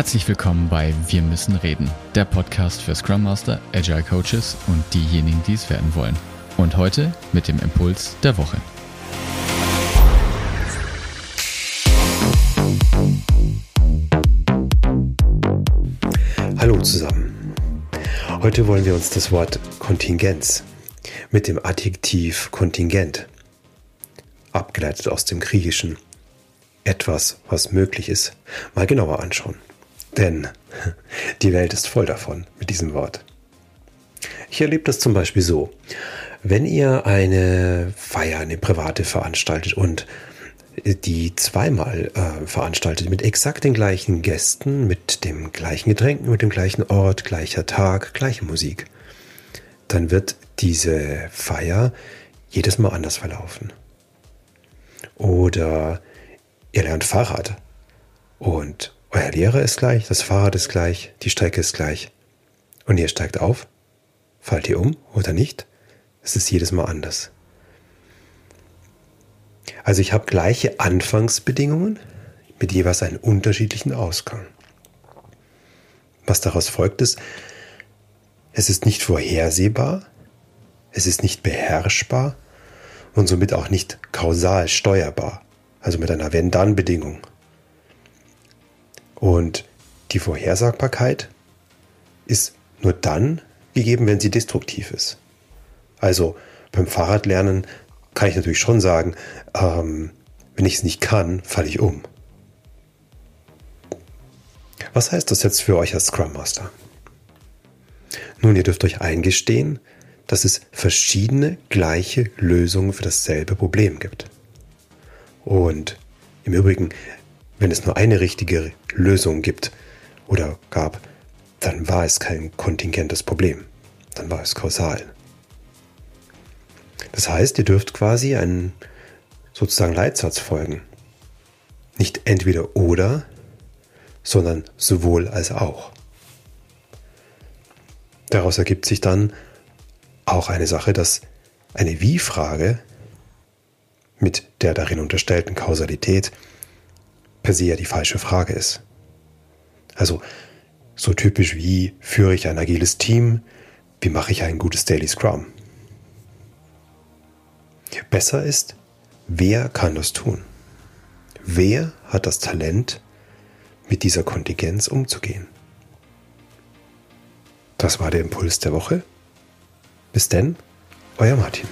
Herzlich willkommen bei Wir müssen reden, der Podcast für Scrum Master, Agile Coaches und diejenigen, die es werden wollen. Und heute mit dem Impuls der Woche. Hallo zusammen. Heute wollen wir uns das Wort Kontingenz mit dem Adjektiv Kontingent, abgeleitet aus dem Griechischen, etwas, was möglich ist, mal genauer anschauen. Denn die Welt ist voll davon mit diesem Wort. Ich erlebe das zum Beispiel so. Wenn ihr eine Feier, eine private veranstaltet und die zweimal äh, veranstaltet mit exakt den gleichen Gästen, mit dem gleichen Getränken, mit dem gleichen Ort, gleicher Tag, gleiche Musik, dann wird diese Feier jedes Mal anders verlaufen. Oder ihr lernt Fahrrad und euer Lehrer ist gleich, das Fahrrad ist gleich, die Strecke ist gleich. Und ihr steigt auf, fallt ihr um oder nicht? Es ist jedes Mal anders. Also ich habe gleiche Anfangsbedingungen mit jeweils einem unterschiedlichen Ausgang. Was daraus folgt ist, es ist nicht vorhersehbar, es ist nicht beherrschbar und somit auch nicht kausal steuerbar, also mit einer Wenn-Dann-Bedingung. Und die Vorhersagbarkeit ist nur dann gegeben, wenn sie destruktiv ist. Also beim Fahrradlernen kann ich natürlich schon sagen, ähm, wenn ich es nicht kann, falle ich um. Was heißt das jetzt für euch als Scrum Master? Nun, ihr dürft euch eingestehen, dass es verschiedene gleiche Lösungen für dasselbe Problem gibt. Und im Übrigen, wenn es nur eine richtige Lösung gibt oder gab, dann war es kein kontingentes Problem. Dann war es kausal. Das heißt, ihr dürft quasi einen sozusagen Leitsatz folgen. Nicht entweder oder, sondern sowohl als auch. Daraus ergibt sich dann auch eine Sache, dass eine Wie-Frage mit der darin unterstellten Kausalität per se ja die falsche Frage ist. Also so typisch wie führe ich ein agiles Team, wie mache ich ein gutes Daily Scrum. Besser ist, wer kann das tun? Wer hat das Talent, mit dieser Kontingenz umzugehen? Das war der Impuls der Woche. Bis denn, euer Martin.